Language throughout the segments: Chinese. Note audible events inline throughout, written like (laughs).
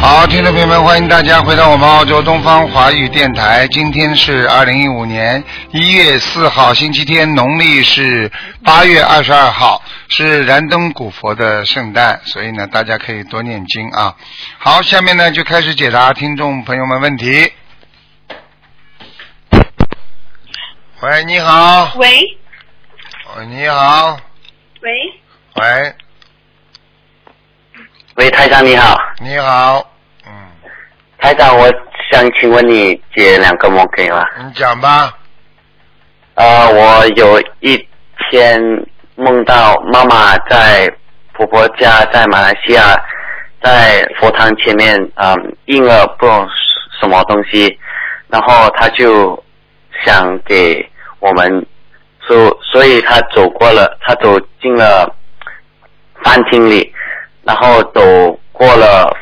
好，听众朋友们，欢迎大家回到我们澳洲东方华语电台。今天是二零一五年一月四号，星期天，农历是八月二十二号，是燃灯古佛的圣诞，所以呢，大家可以多念经啊。好，下面呢就开始解答听众朋友们问题。喂，你好。喂喂，你好。喂，喂，喂，台长你好，你好。嗯，台长，我想请问你解两个梦可以吗？你讲吧。呃，我有一天梦到妈妈在婆婆家，在马来西亚，在佛堂前面，嗯，印了不懂什么东西，然后她就想给我们，所所以她走过了，她走进了饭厅里，然后走过了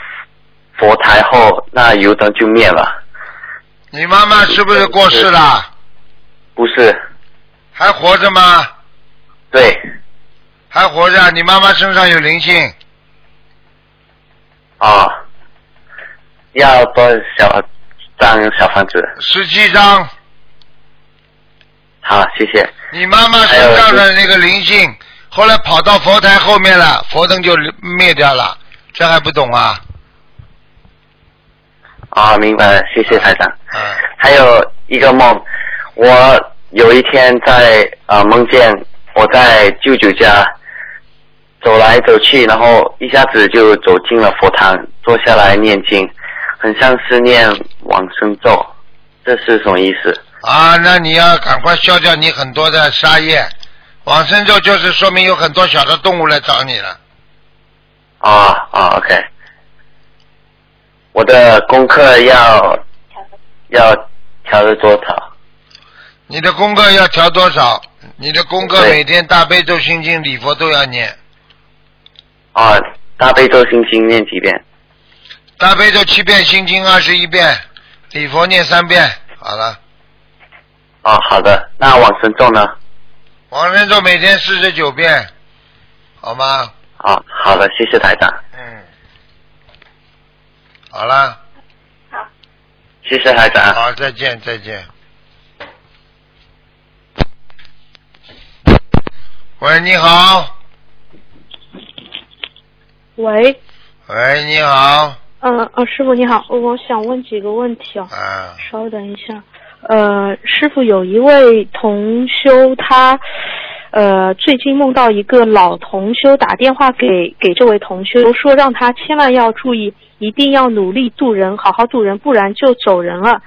佛台后，那油灯就灭了。你妈妈是不是过世了？不是，还活着吗？对，还活着。你妈妈身上有灵性，啊，要多少张小房子？十七张。好，谢谢。你妈妈身上的那个灵性，后来跑到佛台后面了，佛灯就灭掉了，这还不懂啊？啊，明白了，谢谢台长。嗯，还有一个梦，我有一天在呃梦见我在舅舅家走来走去，然后一下子就走进了佛堂，坐下来念经，很像是念往生咒，这是什么意思？啊，那你要赶快消掉你很多的杀业。往生咒就是说明有很多小的动物来找你了。啊啊，OK。我的功课要要调的多少？你的功课要调多少？你的功课每天大悲咒、心经、礼佛都要念。啊，大悲咒心经念几遍？大悲咒七遍，心经二十一遍，礼佛念三遍，好了。啊，好的。那往生咒呢？往生咒每天四十九遍，好吗？好，好的，谢谢台长，嗯，好了，谢谢台长。好，再见，再见。喂，你好。喂，喂，你好。嗯呃，师傅你好，我想问几个问题哦。啊，稍等一下，呃，师傅有一位同修，他呃最近梦到一个老同修打电话给给这位同修，说让他千万要注意，一定要努力度人，好好度人，不然就走人了。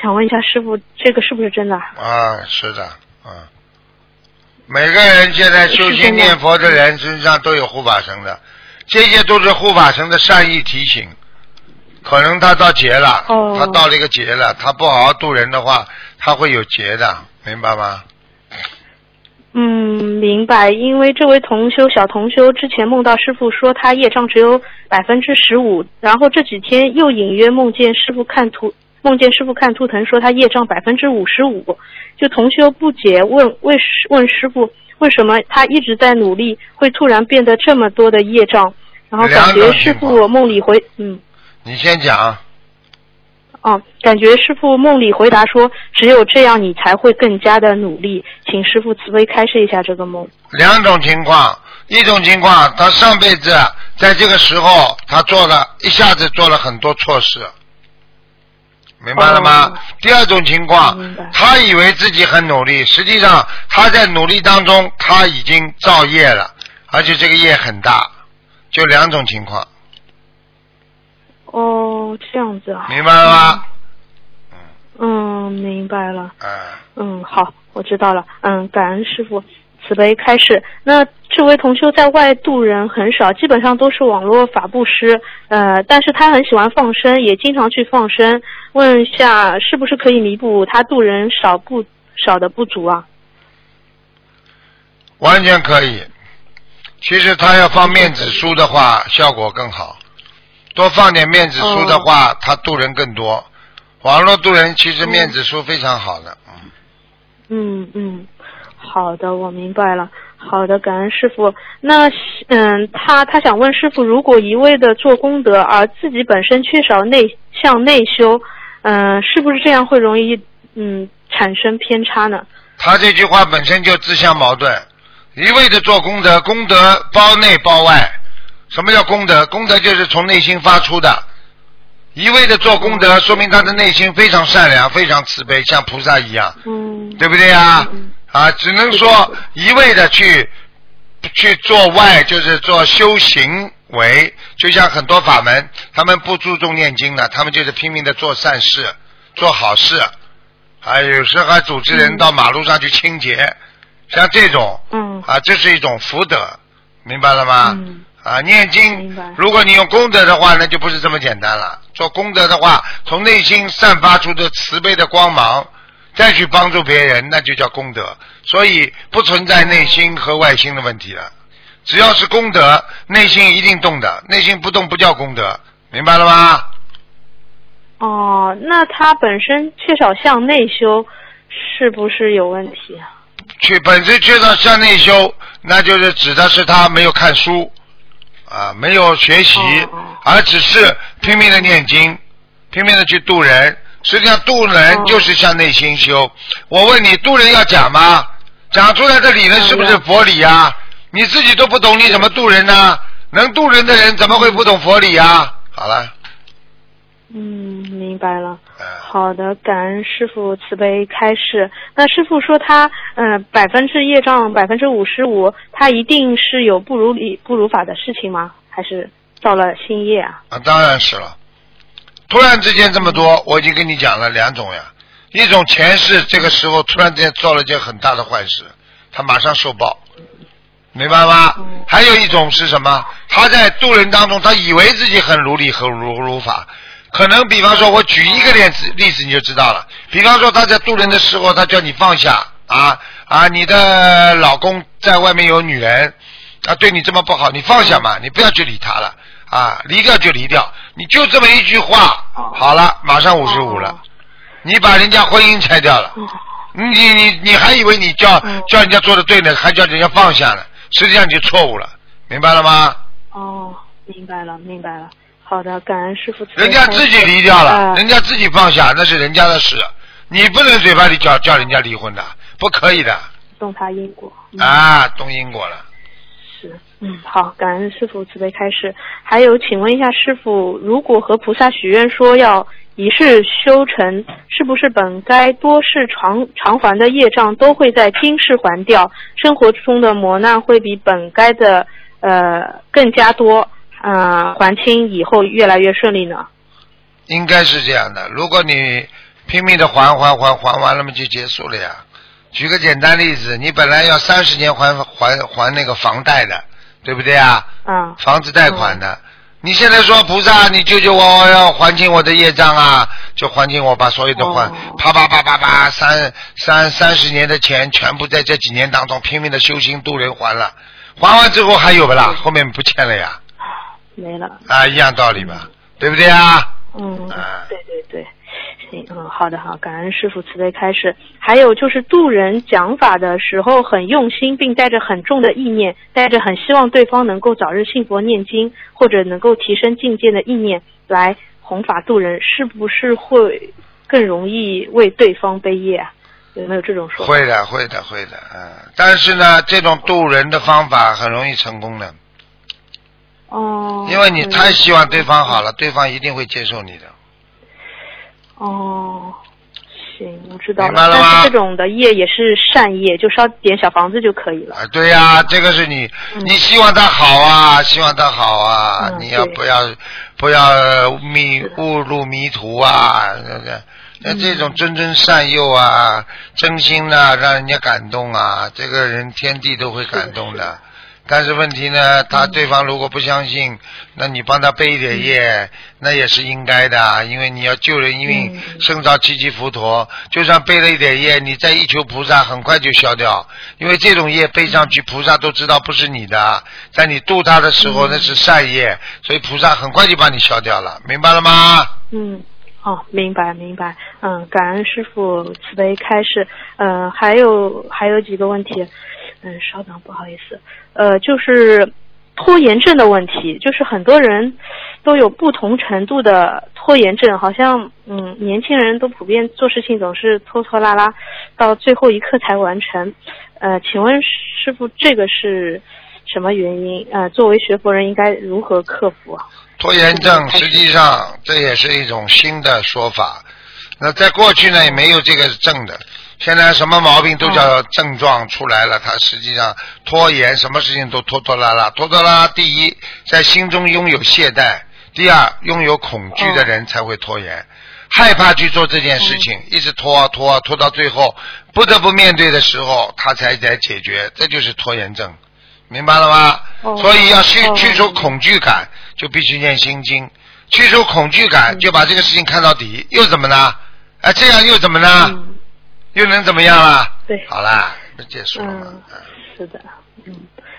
想问一下师傅，这个是不是真的？啊，是的，啊，每个人现在修心念佛的人身上都有护法神的，这些都是护法神的善意提醒。可能他到劫了，哦他到了一个劫了，他不好好度人的话，他会有劫的，明白吗？嗯，明白。因为这位同修小同修之前梦到师傅说他业障只有百分之十五，然后这几天又隐约梦见师傅看图，梦见师傅看图腾说他业障百分之五十五。就同修不解问为师问师傅为什么他一直在努力，会突然变得这么多的业障？然后感觉师傅梦里回嗯。你先讲，哦，感觉师傅梦里回答说，只有这样你才会更加的努力，请师傅慈悲开示一下这个梦。两种情况，一种情况他上辈子在这个时候他做了一下子做了很多错事，明白了吗？哦。第二种情况，他以为自己很努力，实际上他在努力当中他已经造业了，而且这个业很大，就两种情况，哦，这样子啊。明白了吗？嗯，明白了。嗯，嗯，好，我知道了。嗯，感恩师傅慈悲开示。那这位同修在外渡人很少，基本上都是网络法布施。呃，但是他很喜欢放生，也经常去放生。问一下，是不是可以弥补他渡人少不少的不足啊？完全可以。其实他要放面子书的话，效果更好。多放点面子书的话，他渡人更多。网络渡人其实面子书非常好的，嗯。嗯嗯，好的，我明白了。好的，感恩师傅。那嗯，他他想问师傅，如果一味的做功德，而自己本身缺少内向内修，嗯，是不是这样会容易嗯产生偏差呢？他这句话本身就自相矛盾，一味的做功德，功德包内包外。什么叫功德？功德就是从内心发出的。一味的做功德，说明他的内心非常善良，非常慈悲，像菩萨一样，嗯，对不对呀？啊，只能说一味的去去做外，就是做修行为，就像很多法门，他们不注重念经的，他们就是拼命的做善事，做好事，啊，有时候还组织人到马路上去清洁，像这种，嗯，啊，这是一种福德，明白了吗？嗯啊，念经，如果你用功德的话，那就不是这么简单了。做功德的话，从内心散发出的慈悲的光芒，再去帮助别人，那就叫功德。所以不存在内心和外心的问题了。只要是功德，内心一定动的，内心不动不叫功德，明白了吗？哦，那他本身缺少向内修，是不是有问题啊？去本身缺少向内修，那就是指的是他没有看书啊，没有学习，而只是拼命的念经，拼命的去渡人。实际上渡人哦就是向内心修。我问你，渡人要讲吗？讲出来的理论是不是佛理呀、你自己都不懂，你怎么渡人呢？能渡人的人怎么会不懂佛理呀？好了，嗯，明白了。呃好的，感恩师傅慈悲开示。那师傅说他，嗯、百分之业障百分之五十五，他一定是有不如理不如法的事情吗？还是造了新业啊？啊，当然是了。突然之间这么多，我已经跟你讲了两种呀。一种前世这个时候突然之间做了件很大的坏事，他马上受报，明白吗？嗯还有一种是什么？他在渡人当中，他以为自己很如理很如如法，可能比方说，我举一个例子例子你就知道了。比方说他在渡人的时候，他叫你放下啊啊，你的老公在外面有女人啊，对你这么不好，你放下嘛，你不要去理他了啊，离掉就离掉，你就这么一句话，好了，马上五十五了，你把人家婚姻拆掉了。你你你还以为你叫叫人家做的对呢，还叫人家放下了，实际上你就错误了，明白了吗？哦，明白了，明白了。好的，感恩师傅人家自己离掉了，呃人家自己放下，那是人家的事，你不能嘴巴里叫叫人家离婚的，不可以的动他因果。嗯啊，动因果了。是，嗯，好，感恩师傅慈悲开示。还有，请问一下师傅，如果和菩萨许愿说要一世修成，是不是本该多世偿偿还的业障都会在今世还掉？生活中的磨难会比本该的呃更加多，呃，还清以后越来越顺利呢？应该是这样的。如果你拼命的还还还还完了嘛，就结束了呀。举个简单例子，你本来要三十年还还还那个房贷的，对不对啊？啊，房子贷款的。你现在说菩萨，你救救我，我要还清我的业障啊，就还清我把所有的还，哦啪啪啪啪啪，三三三十年的钱全部在这几年当中拼命的修行度人还了，还完之后还有不啦？后面不欠了呀，没了。啊，一样道理吧，对不对啊？嗯啊，对对对，行，嗯，好的好，感恩师傅慈悲开示。还有就是渡人讲法的时候很用心，并带着很重的意念，带着很希望对方能够早日信佛念经，或者能够提升境界的意念来弘法渡人，是不是会更容易为对方背业啊？有没有这种说法？会的，会的，会的，嗯。但是呢，这种渡人的方法很容易成功的，哦，因为你太希望对方好了，对方一定会接受你的。哦，行，我知道明白了吗？但是这种的业也是善业，就烧点小房子就可以了。啊，对呀、这个是你，嗯。你希望他好啊，希望他好啊，嗯你要不要不要迷误入迷途啊？那这嗯种谆谆善诱啊，真心的让人家感动啊，这个人天地都会感动的，但是问题呢，他对方如果不相信，那你帮他背一点业，那也是应该的啊，因为你要救人一命，嗯。胜造七级浮屠。就算背了一点业，你再一求菩萨，很快就消掉，因为这种业背上去，菩萨都知道不是你的，在你度他的时候嗯。那是善业，所以菩萨很快就把你消掉了，明白了吗？嗯，哦，明白明白，嗯，感恩师傅慈悲开示，嗯，还有还有几个问题，嗯，稍等，不好意思，呃，就是拖延症的问题，就是很多人都有不同程度的拖延症，好像嗯，年轻人都普遍做事情总是拖拖拉拉，到最后一刻才完成，呃，请问师傅这个是什么原因？呃，作为学佛人应该如何克服？拖延症实际上这也是一种新的说法。那在过去呢也没有这个症的，现在什么毛病都叫症状出来了。他实际上拖延，什么事情都拖拖拉拉，拖拖拉拉。第一，在心中拥有懈怠；第二，拥有恐惧的人才会拖延，害怕去做这件事情，一直拖啊拖啊拖到最后不得不面对的时候，他才来解决，这就是拖延症。明白了吗？哦所以要去哦去除恐惧感，就必须念心经。去除恐惧感，就把这个事情看到底，又怎么呢？哎，这样又怎么呢？嗯，又能怎么样啊？对好啦，不结束了吗？嗯，是的，嗯，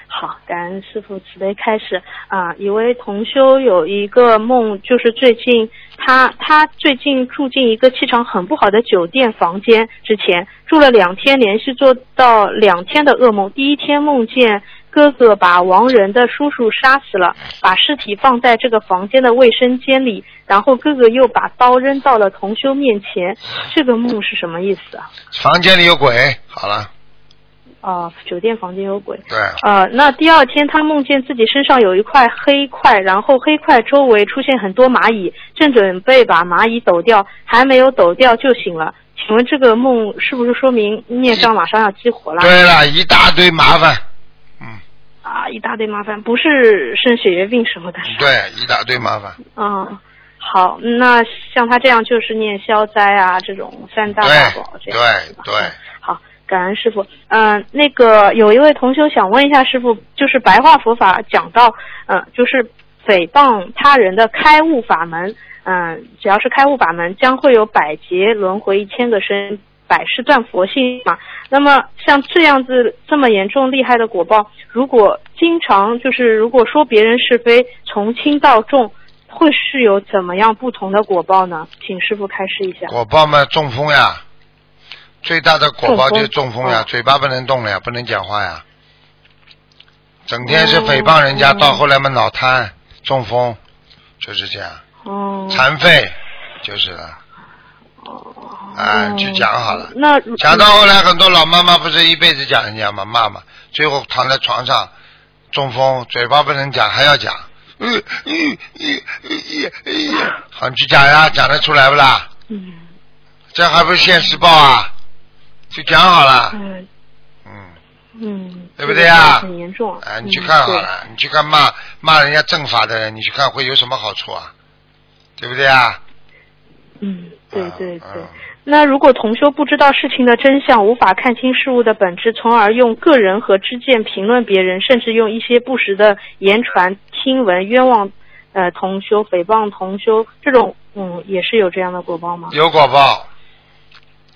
好，感恩师傅慈悲开始啊。一位同修有一个梦，就是最近他他最近住进一个气场很不好的酒店房间，之前住了两天，连续做到两天的噩梦。第一天梦见。哥哥把亡人的叔叔杀死了，把尸体放在这个房间的卫生间里，然后哥哥又把刀扔到了同修面前。这个梦是什么意思啊？房间里有鬼，好了，哦、酒店房间有鬼。对，呃，那第二天他梦见自己身上有一块黑块，然后黑块周围出现很多蚂蚁，正准备把蚂蚁抖掉，还没有抖掉就醒了。请问这个梦是不是说明孽障马上要激活了？对了，一大堆麻烦，嗯，啊，一大堆麻烦，不是生血液病什么的。对，一大堆麻烦，嗯，好，那像他这样就是念消灾啊，这种三大法宝这对样对对，好，感恩师傅。嗯、那个有一位同修想问一下师傅，就是白话佛法讲到，嗯、就是诽谤他人的开悟法门，嗯、只要是开悟法门，将会有百劫轮回一千个身。百世断佛性嘛，那么像这样子这么严重厉害的果报，如果经常就是如果说别人是非，从轻到重，会是有怎么样不同的果报呢？请师傅开示一下。果报嘛，中风呀，最大的果报就是中风呀，哦。嘴巴不能动了呀，不能讲话呀，整天是诽谤人家，哦到后来嘛脑瘫、中风，就是这样，哦，残废就是了。啊，哦去讲好了。那讲到后来，很多老妈妈不是一辈子讲人家嘛，骂嘛，最后躺在床上中风，嘴巴不能讲，还要讲，嗯嗯嗯嗯嗯，好，你去讲呀，讲得出来不啦？嗯这还不是现实报啊？就讲好了，嗯嗯，嗯，对不对啊很严重啊，你去嗯看好了，你去看骂骂人家政法的人，你去看会有什么好处啊？对不对啊？嗯，对对对。嗯那如果同修不知道事情的真相，无法看清事物的本质，从而用个人和知见评论别人，甚至用一些不实的言传听闻冤枉呃同修、诽谤同修，这种嗯也是有这样的果报吗？有果报。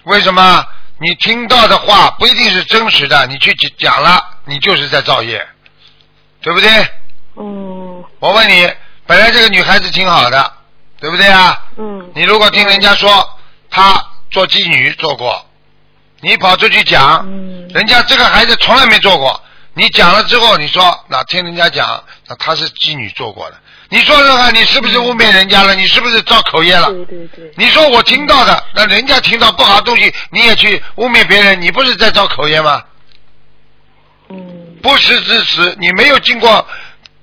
为什么？你听到的话不一定是真实的，你去讲了，你就是在造业，对不对？嗯我问你，本来这个女孩子挺好的，对不对啊？嗯你如果听人家说她做妓女做过，你跑出去讲，嗯人家这个孩子从来没做过，你讲了之后，你说那听人家讲，那他是妓女做过的，你说说看，你是不是污蔑人家了？你是不是造口业了？对对对，你说我听到的，那人家听到不好的东西，你也去污蔑别人，你不是在造口业吗？嗯不实之词，你没有经过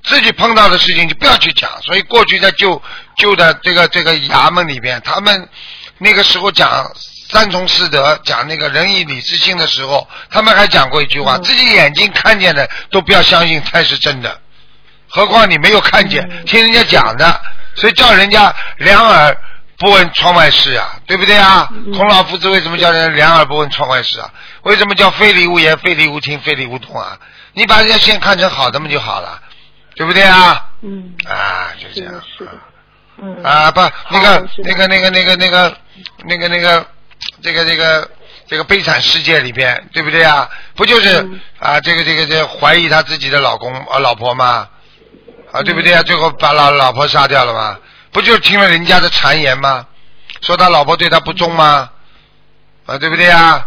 自己碰到的事情，就不要去讲。所以过去在旧旧的这个这个衙门里边，他们那个时候讲三从四德，讲那个仁义礼智信的时候，他们还讲过一句话：嗯自己眼睛看见的都不要相信才是真的，何况你没有看见，嗯听人家讲的，所以叫人家两耳不问窗外事啊，对不对啊？孔老夫子为什么叫人两耳不闻窗外事啊？为什么叫非礼勿言、非礼勿听、非礼勿动啊？你把人家先看成好的嘛就好了，对不对啊？嗯，啊，就这样是的，。是的，嗯，啊，不，那个那个那个那个那个那个那个这个这个这个悲惨世界里边，对不对啊？不就是、嗯啊这个这个这个怀疑他自己的老公啊老婆吗？啊，对不对啊？嗯最后把老老婆杀掉了吗？不就是听了人家的谗言吗？说他老婆对他不忠吗？啊，对不对啊？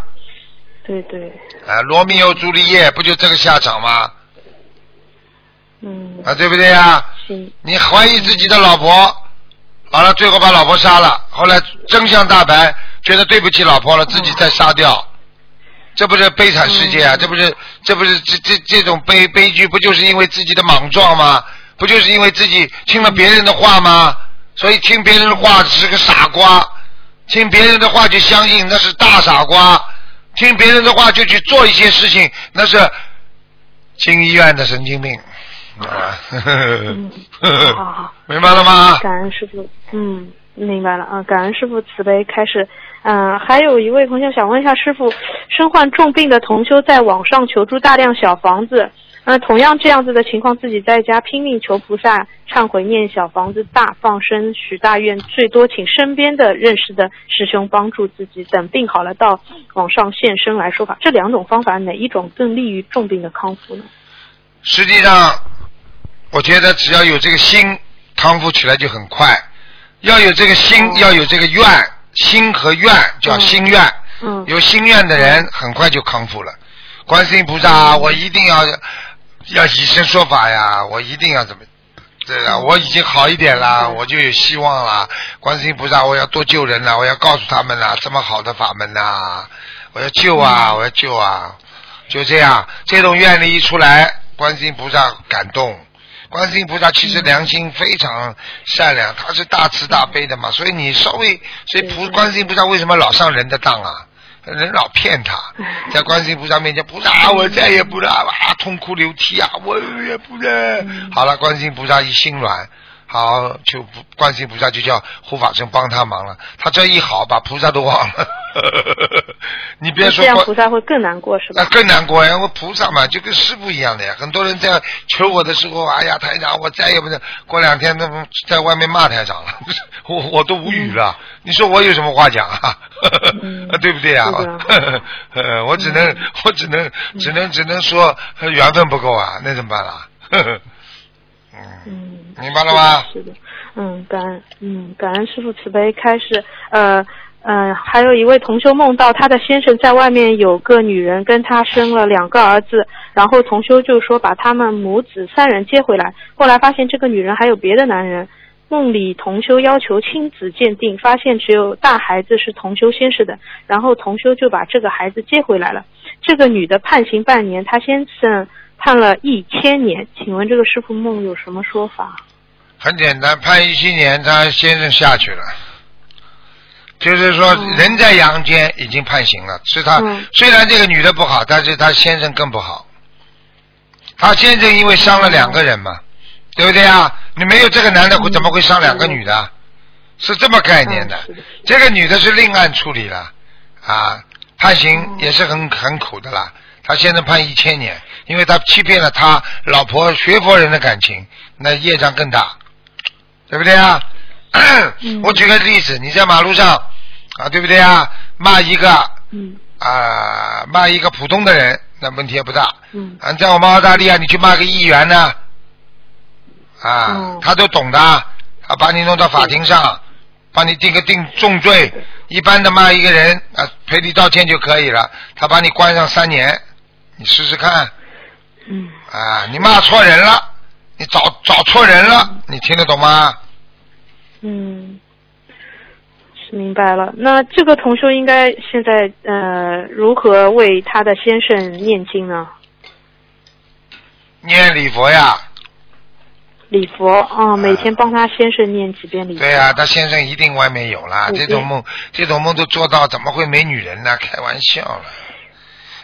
对对，啊，罗密欧朱丽叶不就这个下场吗？嗯，啊，对不对啊？行，你怀疑自己的老婆，好了，最后把老婆杀了，后来真相大白，觉得对不起老婆了，自己再杀掉，这不是悲惨世界啊？这不是这不是这这这种悲悲剧，不就是因为自己的莽撞吗？不就是因为自己听了别人的话吗？所以听别人的话是个傻瓜，听别人的话就相信那是大傻瓜，听别人的话就去做一些事情，那是进医院的神经病。啊，嗯，(laughs) 好好好。明白了吗？感恩师傅，嗯，明白了啊，感恩师傅慈悲开始。嗯、还有一位同学想问一下师傅，身患重病的同修在网上求助大量小房子，呃，同样这样子的情况，自己在家拼命求菩萨、忏悔、念小房子、大放生、许大愿，最多请身边的认识的师兄帮助自己，等病好了到网上现身来说法。这两种方法哪一种更利于重病的康复呢？实际上，我觉得只要有这个心，康复起来就很快。要有这个心，哦要有这个愿，心和愿叫嗯心愿。嗯有心愿的人很快就康复了。观世音菩萨，我一定要要以身说法呀，我一定要怎么？对了，我已经好一点了，嗯我就有希望了。观世音菩萨，我要多救人了，我要告诉他们了，这么好的法门呐、我要救啊，我要救啊，就这样，这种愿力一出来，观世音菩萨感动。观世音菩萨其实良心非常善良，他是大慈大悲的嘛，所以你稍微，所以菩观世音菩萨为什么老上人的当啊？人老骗他，(laughs) 在观世音菩萨面前，菩萨我再也不了啊，痛哭流涕啊，我也不拉。好了，观世音菩萨一心软，好就不观世音菩萨就叫护法神帮他忙了，他这一好 (laughs) 把菩萨都忘了。(laughs) 你别说这样菩萨会更难过是吧那？更难过呀！我菩萨嘛，就跟师傅一样的呀。很多人在求我的时候，哎呀，台长，我再也不能。过两天那在外面骂台长了，(laughs) 我我都无语了。你说我有什么话讲啊？嗯对不对啊？呃，我只能我只能只能只能说呃缘分不够啊，那怎么办啦？嗯，嗯，明白了吗？是的，嗯，感恩，嗯，感恩师傅慈悲开始。呃，呃，还有一位同修梦到他的先生在外面有个女人跟他生了两个儿子，然后同修就说把他们母子三人接回来，后来发现这个女人还有别的男人。梦里同修要求亲子鉴定，发现只有大孩子是同修先生的，然后同修就把这个孩子接回来了。这个女的判刑半年，她先生判了一千年。请问这个师傅梦有什么说法？很简单，判一千年，他先生下去了。就是说，嗯人在阳间已经判刑了，是他、嗯虽然这个女的不好，但是他先生更不好。他先生因为伤了两个人嘛，对不对啊？你没有这个男的，怎么会伤两个女的？是这么概念的。这个女的是另案处理了，啊，判刑嗯也是很很苦的啦。他现在判一千年，因为他欺骗了他老婆学佛人的感情，那业障更大，对不对啊？嗯 (clears throat) 我举个例子，你在马路上啊，对不对啊？骂一个嗯啊，骂一个普通的人，那问题也不大。嗯啊，在我们澳大利亚，你去骂个议员呢，啊，哦他都懂的，啊，把你弄到法庭上，把你定个定重罪。一般的骂一个人啊，赔礼道歉就可以了，他把你关上三年，你试试看嗯啊！你骂错人了，你找找错人了，你听得懂吗？嗯，是明白了。那这个同修应该现在呃如何为他的先生念经呢？念礼佛呀，礼佛啊、每天帮他先生念几遍礼佛。对呀、他先生一定外面有啦，这种梦，这种梦都做到，怎么会没女人呢？开玩笑了。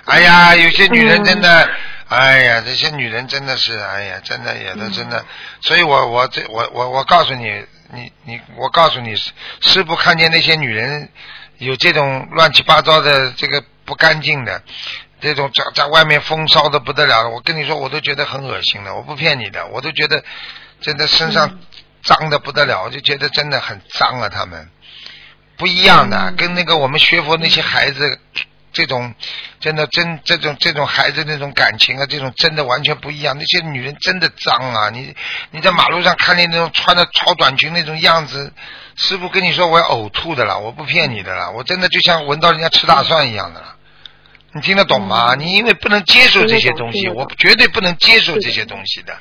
哎呀，有些女人真的，哎呀，这些女人真的是，哎呀，真的有的真的，所以我我这我我我告诉你，你你我告诉你，师傅看见那些女人有这种乱七八糟的这个不干净的，这种在在外面风骚的不得了，我跟你说，我都觉得很恶心的，我不骗你的，我都觉得真的身上脏的不得了，我就觉得真的很脏啊，他们。不一样的，跟那个我们学佛那些孩子。这种真的真这种这种孩子那种感情啊，这种真的完全不一样。那些女人真的脏啊！你你在马路上看见那种穿的超短裙那种样子，师傅跟你说我要呕吐的了，我不骗你的了，我真的就像闻到人家吃大蒜一样的了。你听得懂吗？你因为不能接受这些东西，我绝对不能接受这些东西的。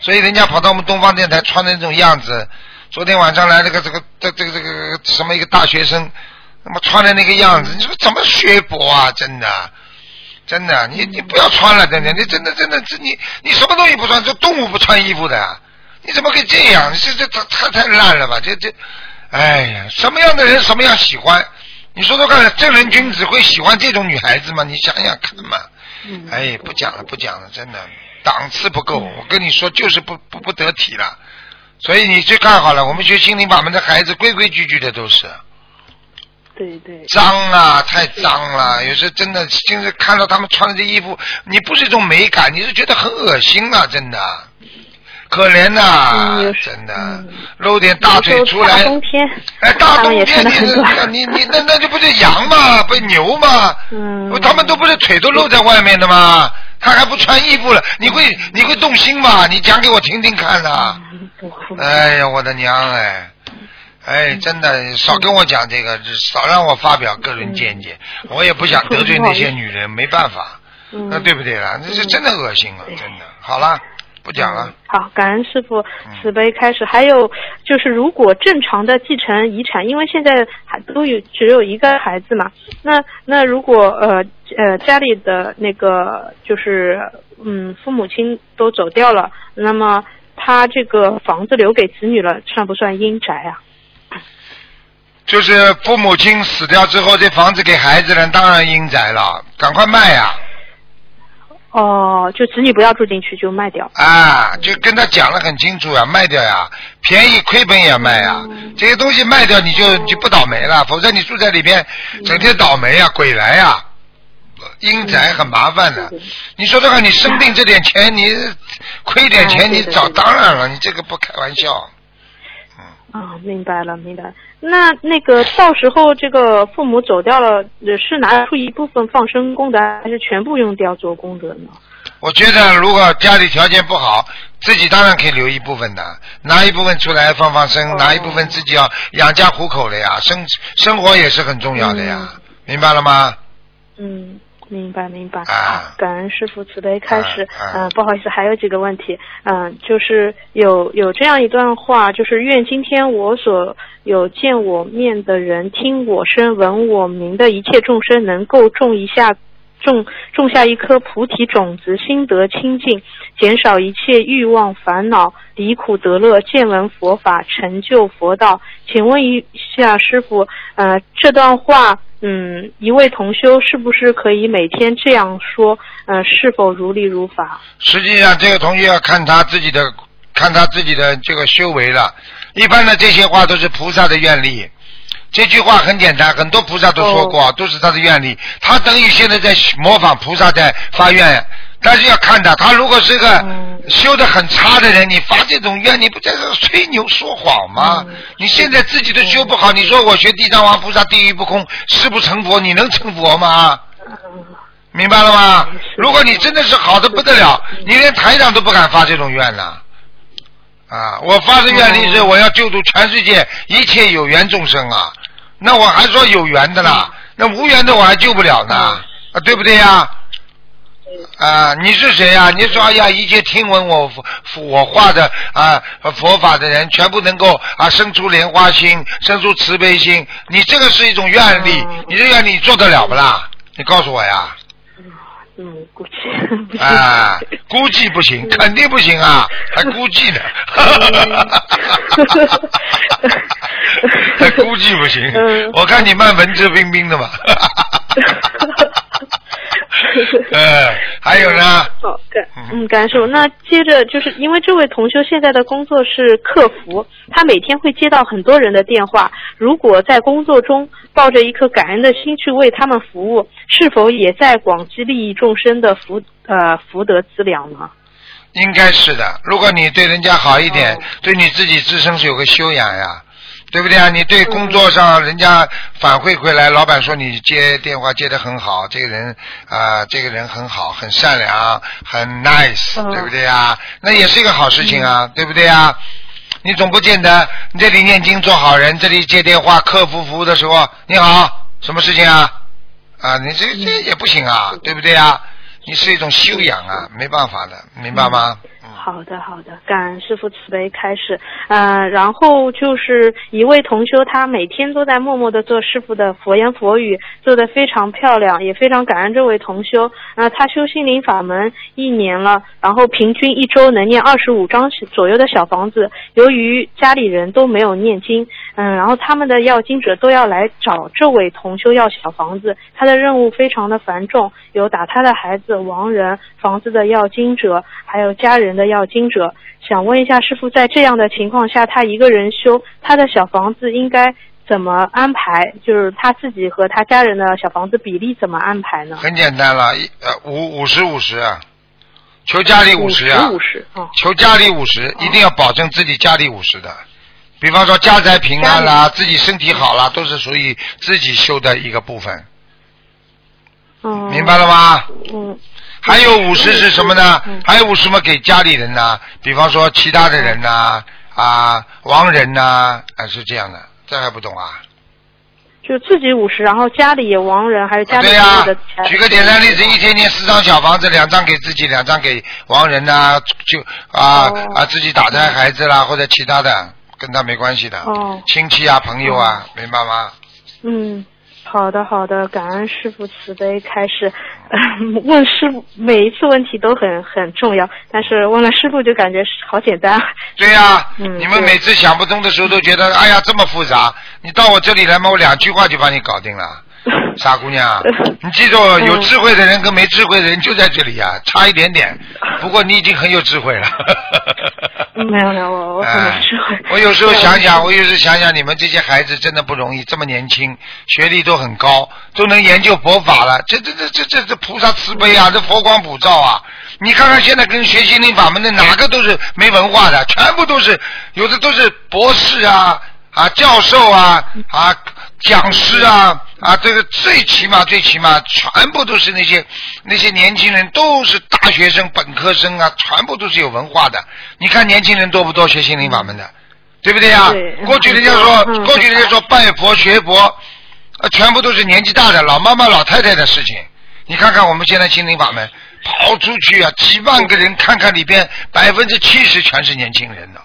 所以人家跑到我们东方电台穿的那种样子，昨天晚上来了个这个这这个这个什么一个大学生。那么穿的那个样子，你说怎么学博啊？真的，真的，你你不要穿了，真的，你真的真的，这你你什么东西不穿？这动物不穿衣服的，你怎么可以这样？这这这太太烂了吧？这这，哎呀，什么样的人什么样喜欢？你说说看，正人君子会喜欢这种女孩子吗？你想想看嘛。哎，不讲了，不讲了，真的档次不够。我跟你说，就是不不不得体了。所以你去看好了，我们学心灵法门的孩子规规矩矩的都是。对对，脏啊，太脏了！有时真的，就是看到他们穿的这衣服，你不是一种美感，你是觉得很恶心啊！真的，可怜呐，真的，露点大腿出来。冬天，哎，大冬天你你你那那就不是羊吗？不是牛吗？嗯。他们都不是腿都露在外面的吗？他还不穿衣服了，你会你会动心吗？你讲给我听听看呐！哎呀，我的娘哎！哎，真的少跟我讲这个，少让我发表个人见解。我也不想得罪那些女人，没办法，那对不对啦？这是真的恶心啊！真的。好了，不讲了。好，感恩师傅慈悲开始。还有就是，如果正常的继承遗产，因为现在还都有只有一个孩子嘛，那那如果呃呃家里的那个就是嗯父母亲都走掉了，那么他这个房子留给子女了，算不算阴宅啊？就是父母亲死掉之后，这房子给孩子了，当然阴宅了，赶快卖呀！哦，就子女不要住进去，就卖掉。啊，就跟他讲了很清楚呀，卖掉呀，便宜亏本也卖呀。这些东西卖掉，你就就不倒霉了，否则你住在里边，整天倒霉呀，鬼来呀，阴宅很麻烦的。你说的话，你生病这点钱，你亏点钱，你找当然了，你这个不开玩笑。啊，明白了，明白。那那个到时候这个父母走掉了，是拿出一部分放生功德，还是全部用掉做功德呢？我觉得如果家里条件不好，自己当然可以留一部分的，拿一部分出来放放生，拿一部分自己要养家糊口的呀，生生活也是很重要的呀，明白了吗？嗯。明白明白，好，感恩师傅慈悲开始。嗯，不好意思，还有几个问题。嗯，就是有有这样一段话，就是愿今天我所有见我面的人，听我声闻我名的一切众生，能够种一下种种下一颗菩提种子，心得清净，减少一切欲望烦恼，离苦得乐，见闻佛法，成就佛道。请问一下师傅，呃，这段话。嗯，一位同修是不是可以每天这样说？呃，是否如理如法？实际上，这个同学要看他自己的，看他自己的这个修为了。一般的这些话都是菩萨的愿力。这句话很简单，很多菩萨都说过，都是他的愿力。他等于现在在模仿菩萨在发愿。但是要看的，他如果是个修的很差的人，你发这种愿，你不在这吹牛说谎吗？你现在自己都修不好，你说我学地藏王菩萨地狱不空誓不成佛，你能成佛吗？明白了吗？如果你真的是好的不得了，你连台长都不敢发这种愿呢。啊，我发的愿力是我要救度全世界一切有缘众生啊，那我还说有缘的啦，那无缘的我还救不了呢，啊，对不对呀？啊，你是谁呀？你说哎呀，一切听闻我我话的啊佛法的人，全部能够啊生出莲花心，生出慈悲心。你这个是一种愿力，你这愿力做得了不啦？你告诉我呀。嗯，估计。啊，估计不行，肯定不行啊，还估计呢。(laughs) 还 (laughs) 估计不行，我看你蛮文质彬彬的嘛。呃，(laughs) 还有呢？好，感嗯，感受。那接着就是因为这位同修现在的工作是客服，他每天会接到很多人的电话。如果在工作中抱着一颗感恩的心去为他们服务，是否也在广积利益众生的福呃福德资粮呢？应该是的。如果你对人家好一点，哦对你自己自身是有个修养呀，对不对啊？你对工作上人家反馈回来，老板说你接电话接得很好，这个人啊、这个人很好，很善良，很 nice，、嗯对不对啊？那也是一个好事情啊，对不对啊？你总不见得你这里念经做好人，这里接电话客服服务的时候，你好，什么事情啊？啊，你这这也不行啊，对不对啊？你是一种修养啊，没办法的，明白吗？嗯好的，好的，感恩师傅慈悲开始。呃，然后就是一位同修，他每天都在默默的做师傅的佛言佛语，做得非常漂亮，也非常感恩这位同修。呃，他修心灵法门一年了，然后平均一周能念二十五张左右的小房子。由于家里人都没有念经，嗯，然后他们的要经者都要来找这位同修要小房子，他的任务非常的繁重，有打他的孩子、亡人、房子的要经者，还有家人的要经者。想问一下师傅，在这样的情况下，他一个人修他的小房子应该怎么安排？就是他自己和他家人的小房子比例怎么安排呢？很简单了，一呃五五十五十啊，求家里五十啊，五十啊，求家里五十，一定要保证自己家里五十的。比方说家宅平安啦，自己身体好啦，都是属于自己修的一个部分，嗯，明白了吗？嗯还有五十是什么呢？嗯？还有五十嘛给家里人呐、比方说其他的人呐、啊，亡人呐、啊，是这样的，这还不懂啊？就自己五十，然后家里也亡人，还有家里举个简单例子，一天天四张小房子，两张给自己，两张给亡人呐、就啊、哦。啊自己打胎孩子啦，或者其他的，跟他没关系的，哦。亲戚啊朋友啊，明白吗？嗯，好的好的，感恩师傅慈悲开始。(laughs) 问师傅每一次问题都很很重要，但是问了师傅就感觉好简单。对呀、嗯你们每次想不通的时候都觉得，哎呀这么复杂，你到我这里来嘛，我两句话就把你搞定了。(laughs) 傻姑娘，你记住，嗯有智慧的人跟没智慧的人就在这里呀、差一点点。不过你已经很有智慧了。嗯没有没有，我我。我有时候想想，我有时候想想，你们这些孩子真的不容易，这么年轻，学历都很高，都能研究佛法了，这这这这这这菩萨慈悲啊，这佛光普照啊！你看看现在跟学心灵法门的哪个都是没文化的，全部都是有的都是博士啊啊教授啊啊讲师啊啊，这个最起码最起码全部都是那些那些年轻人，都是大学生、本科生啊，全部都是有文化的。你看年轻人多不多学心灵法门的，对不对呀、对过去人家说，嗯过去人家说拜佛学佛，啊，全部都是年纪大的老妈妈、老太太的事情。你看看我们现在心灵法门跑出去啊，几万个人，看看里边百分之七十全是年轻人的，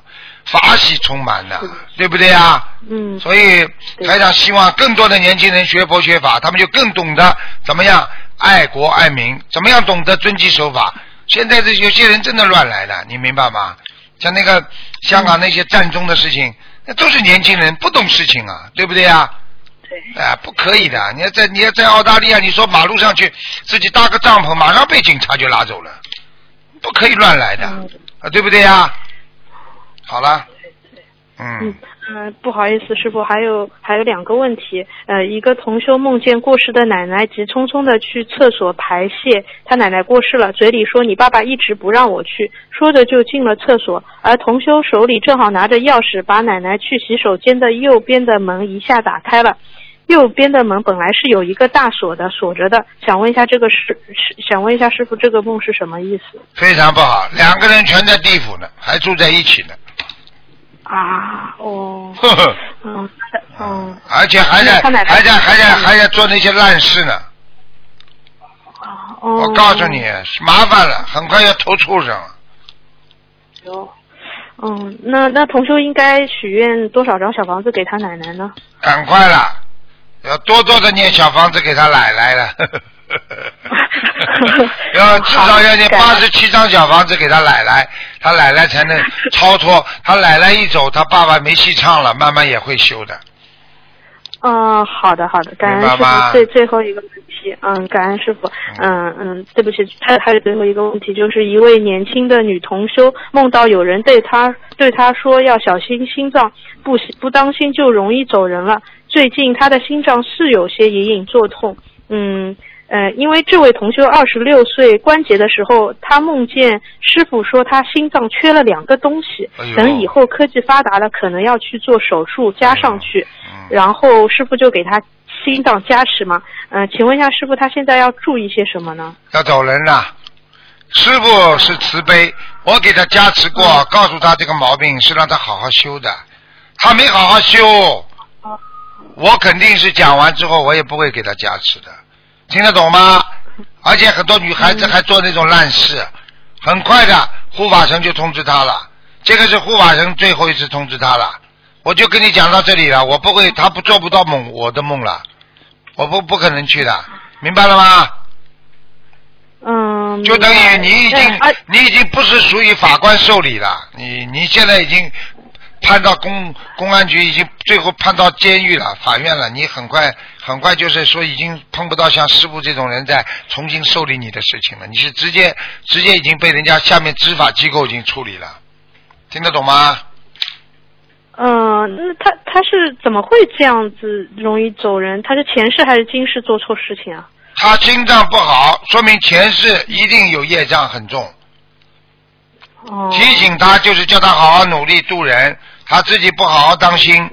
法喜充满的，对不对啊？嗯所以台长希望更多的年轻人学佛学法，他们就更懂得怎么样爱国爱民，怎么样懂得遵纪守法。现在这有些人真的乱来的，你明白吗？像那个香港那些战中的事情，那都是年轻人不懂事情啊，对不对啊？对。哎，不可以的！你要在你要在澳大利亚，你说马路上去自己搭个帐篷，马上被警察就拉走了，不可以乱来的，嗯啊，对不对呀？好了，嗯嗯，嗯、不好意思，师傅，还有还有两个问题。呃，一个同修梦见过世的奶奶急匆匆的去厕所排泄，他奶奶过世了，嘴里说你爸爸一直不让我去，说着就进了厕所，而同修手里正好拿着钥匙，把奶奶去洗手间的右边的门一下打开了。右边的门本来是有一个大锁的，锁着的。想问一下这个师，是想问一下师傅，这个梦是什么意思？非常不好，两个人全在地府呢，还住在一起呢，啊，哦，呵呵，嗯，嗯，而且还在还在还在还在做那些烂事呢。哦，我告诉你，麻烦了，很快要投畜生了。有，嗯，那那同修应该许愿多少张小房子给他奶奶呢？赶快了，要多多的念小房子给他奶奶了。(laughs) 要至少要念好八十七张小房子给他奶奶，他奶奶才能超脱。他奶奶一走，他爸爸没戏唱了，慢慢也会修的。嗯，好的好的，感恩师傅。最最后一个问题，嗯，感恩师傅。嗯嗯，对不起，还还有最后一个问题，就是一位年轻的女同修梦到有人对她对她说要小心心脏，不不当心就容易走人了。最近他的心脏是有些隐隐作痛，嗯。呃，因为这位同修二十六岁关节的时候，他梦见师傅说他心脏缺了两个东西，哎等以后科技发达了，可能要去做手术加上去。嗯，然后师傅就给他心脏加持嘛。嗯、请问一下师傅，他现在要注意些什么呢？要走人了。师傅是慈悲，我给他加持过，嗯告诉他这个毛病是让他好好修的，他没好好修，我肯定是讲完之后我也不会给他加持的，听得懂吗？而且很多女孩子还做那种烂事，很快的护法神就通知他了，这个是护法神最后一次通知他了，我就跟你讲到这里了，我不会，他不做不到梦我的梦了，我不不可能去的，明白了吗？嗯，就等于你已经、嗯啊你已经不是属于法官受理了，你你现在已经判到公公安局，已经最后判到监狱了，法院了，你很快很快就是说已经碰不到像师傅这种人在重新受理你的事情了，你是直接直接已经被人家下面执法机构已经处理了，听得懂吗？嗯，那他他是怎么会这样子容易走人？他是前世还是今世做错事情啊？他心脏不好，说明前世一定有业障很重。哦，提醒他就是叫他好好努力度人，他自己不好好当心。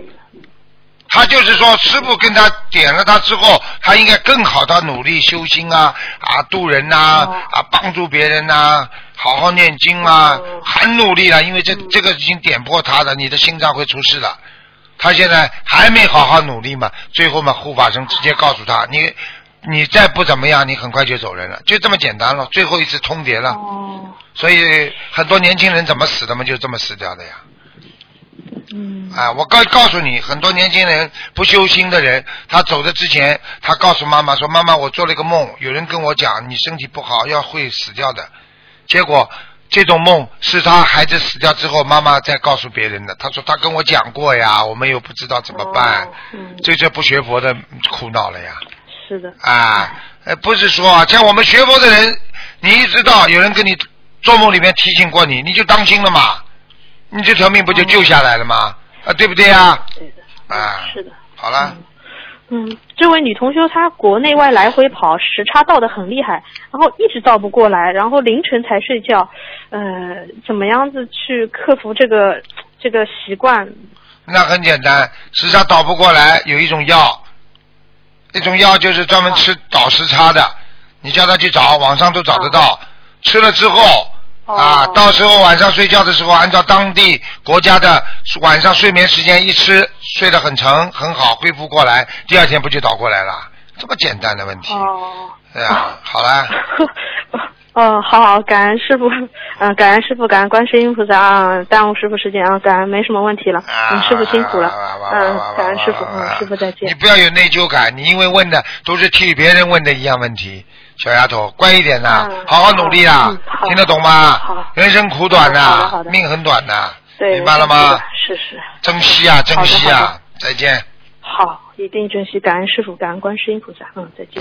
他就是说，师傅跟他点了他之后，他应该更好的努力修心啊啊度人呐哦啊帮助别人呐、好好念经啊，哦很努力了，因为这嗯这个已经点破他的，你的心脏会出事的。他现在还没好好努力嘛，最后嘛护法神直接告诉他，你你再不怎么样，你很快就走人了，就这么简单了，最后一次通牒了。哦，所以很多年轻人怎么死的嘛，就这么死掉的呀。嗯，啊，我告告诉你，很多年轻人不修心的人，他走的之前，他告诉妈妈说：“妈妈，我做了一个梦，有人跟我讲你身体不好，要会死掉的。”结果这种梦是他孩子死掉之后，妈妈再告诉别人的。他说他跟我讲过呀，我们又不知道怎么办哦，嗯，这就不学佛的苦恼了呀。是的，啊，呃，不是说啊，像我们学佛的人，你一知道有人跟你做梦里面提醒过你，你就当心了嘛，你这条命不就救下来了吗？啊，对不对啊？对的，啊，是的。好了，嗯，这位女同修她国内外来回跑，时差倒的很厉害，然后一直倒不过来，然后凌晨才睡觉，呃，怎么样子去克服这个这个习惯？那很简单，时差倒不过来，有一种药，一种药就是专门吃倒时差的，你叫他去找，网上都找得到，吃了之后。啊，哦到时候晚上睡觉的时候，按照当地国家的晚上睡眠时间一吃，睡得很沉很好，恢复过来，第二天不就倒过来了？这么简单的问题。哦。对呀，好了，(laughs) 哦，好好，感恩师傅，嗯、感恩师傅，感恩观世音菩萨啊，耽误师傅时间啊，感恩没什么问题了，啊嗯，师傅辛苦了嗯感恩师傅，嗯，师傅再见你。不要有内疚感，你因为问的都是替别人问的一样问题，小丫头，乖一点呐，嗯好好努力啊嗯，听得懂吗好？人生苦短呐命很短呐，对，明白了吗？是是，珍惜啊，珍惜啊，再见。好，一定珍惜，感恩师傅，感恩观世音菩萨，嗯，再见。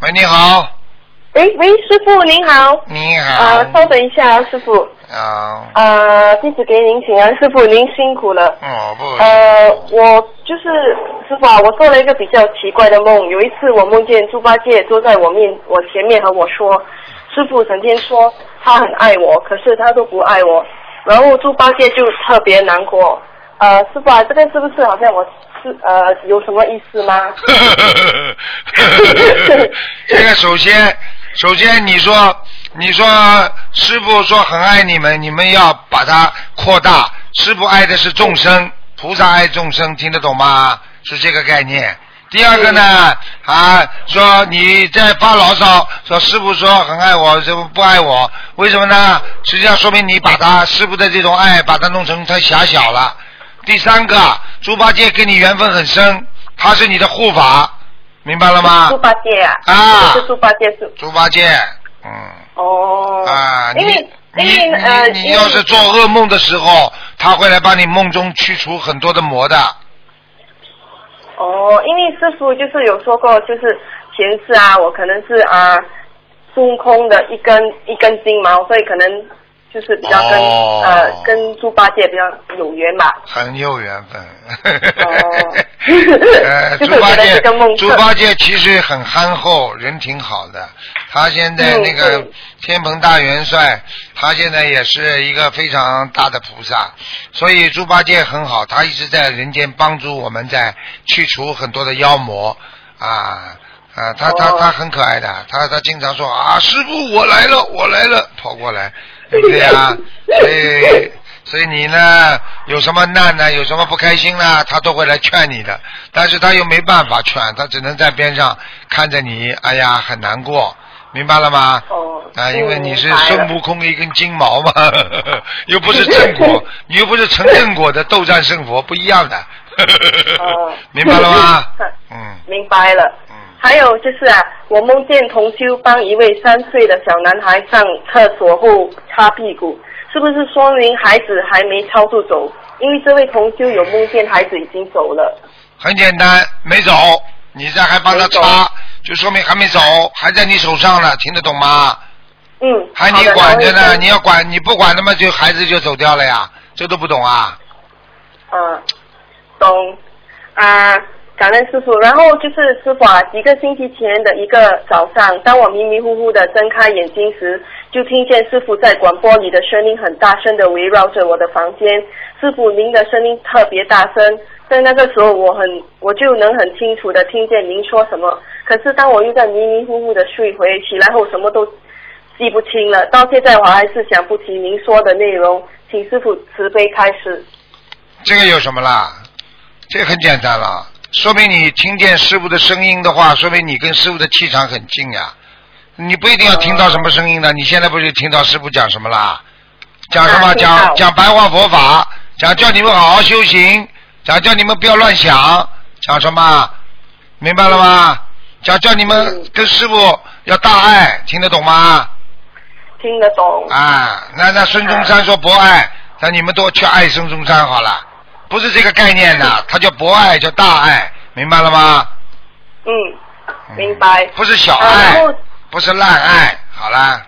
喂，你好，喂喂，师傅您好。你好。呃，稍等一下啊，师傅。啊，呃，弟子给您请安，师傅您辛苦了。哦不，呃，我就是师傅啊，我做了一个比较奇怪的梦。有一次我梦见猪八戒坐在我面我前面和我说，师傅整天说他很爱我，可是他都不爱我。然后猪八戒就特别难过。呃，师傅啊，这个是不是好像我是呃有什么意思吗？(laughs) 这个首先，首先你说，你说师傅说很爱你们，你们要把它扩大。师傅爱的是众生，菩萨爱众生，听得懂吗？是这个概念。第二个呢，啊，说你在发牢骚，说师傅说很爱我，怎么不爱我？为什么呢？实际上说明你把他师傅的这种爱，把他弄成太狭小了。第三个，猪八戒跟你缘分很深，他是你的护法，明白了吗？猪八戒啊。啊是猪八戒是。猪八戒，嗯，哦。啊，因为你因为呃，你你要是做噩梦的时候，他会来帮你梦中去除很多的魔的。哦，因为师傅就是有说过，就是前世啊，我可能是啊孙悟空的一根一根筋毛，所以可能就是比较跟、哦呃跟猪八戒比较有缘嘛。很有缘分。哦 (laughs) 呃，(laughs) 就是猪八戒猪八戒其实很憨厚，人挺好的。他现在嗯那个天蓬大元帅，他现在也是一个非常大的菩萨，所以猪八戒很好，他一直在人间帮助我们，在去除很多的妖魔啊。啊，他他哦他很可爱的，他他经常说啊，师傅我来了，我来了，跑过来，对不对呀？(laughs) 所以所以你呢，有什么难呢，有什么不开心呢，他都会来劝你的，但是他又没办法劝，他只能在边上看着你，哎呀，很难过，明白了吗？哦，啊，因为你是孙悟空的一根金毛嘛，(laughs) 又不是正果，(laughs) 你又不是成正果的斗战胜佛，不一样的。哦明白了吗？嗯明白了。嗯，还有就是啊，我梦见同修帮一位三岁的小男孩上厕所后擦屁股，是不是说明孩子还没超度走？因为这位同修有梦见孩子已经走了。很简单，没走，你这还帮他擦，就说明还没走，还在你手上呢，听得懂吗？嗯，还你管着呢，你要管，你不管，那么就孩子就走掉了呀，这都不懂啊？嗯，懂啊，感恩师傅。然后就是师傅啊，几个星期前的一个早上，当我迷迷糊糊的睁开眼睛时，就听见师傅在广播里的声音很大声的围绕着我的房间。师傅，您的声音特别大声，在那个时候我很我就能很清楚的听见您说什么。可是当我又在迷迷糊糊的睡回起来后，什么都记不清了。到现在我还是想不起您说的内容，请师傅慈悲开始。这个有什么啦？这个很简单了，说明你听见师傅的声音的话，说明你跟师傅的气场很近呀。你不一定要听到什么声音的，你现在不是听到师傅讲什么啦？讲什么？讲讲白话佛法，讲叫你们好好修行，讲叫你们不要乱想，讲什么？明白了吗？讲叫你们嗯跟师傅要大爱，听得懂吗？听得懂。啊，那那孙中山说博爱，那你们都去爱孙中山好了，不是这个概念的，它叫博爱，叫大爱，明白了吗？嗯，嗯明白。不是小爱后，不是烂爱，好啦，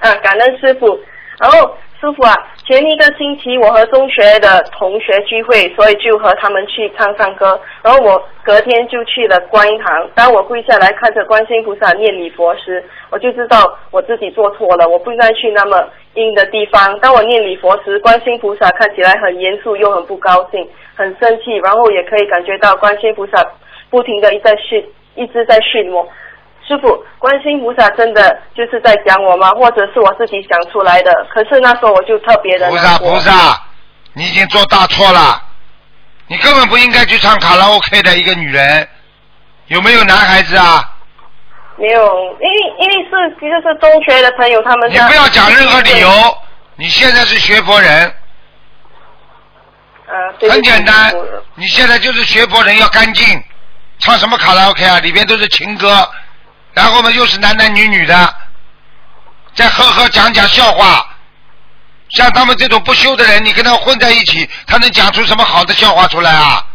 嗯，(laughs) 感恩师傅。然后师傅啊，前一个星期我和中学的同学聚会，所以就和他们去唱唱歌。然后我隔天就去了观音堂。当我跪下来看着观世音菩萨念礼佛时，我就知道我自己做错了，我不应该去那么阴的地方。当我念礼佛时，观世音菩萨看起来很严肃又很不高兴，很生气，然后也可以感觉到观世音菩萨不停的一在训，一直在训我。师傅，观世音菩萨真的就是在讲我吗？或者是我自己想出来的？可是那时候我就特别的菩萨。菩萨，你已经做大错了，你根本不应该去唱卡拉 OK 的一个女人，有没有男孩子啊？没有，因为因为是就是中学的朋友他们你。不要讲任何理由，你现在是学佛人，很简单你现在就是学佛人要干净，唱什么卡拉 OK 啊？里边都是情歌，然后嘛又是男男女女的，再呵呵讲讲笑话。像他们这种不修的人，你跟他混在一起，他能讲出什么好的笑话出来啊？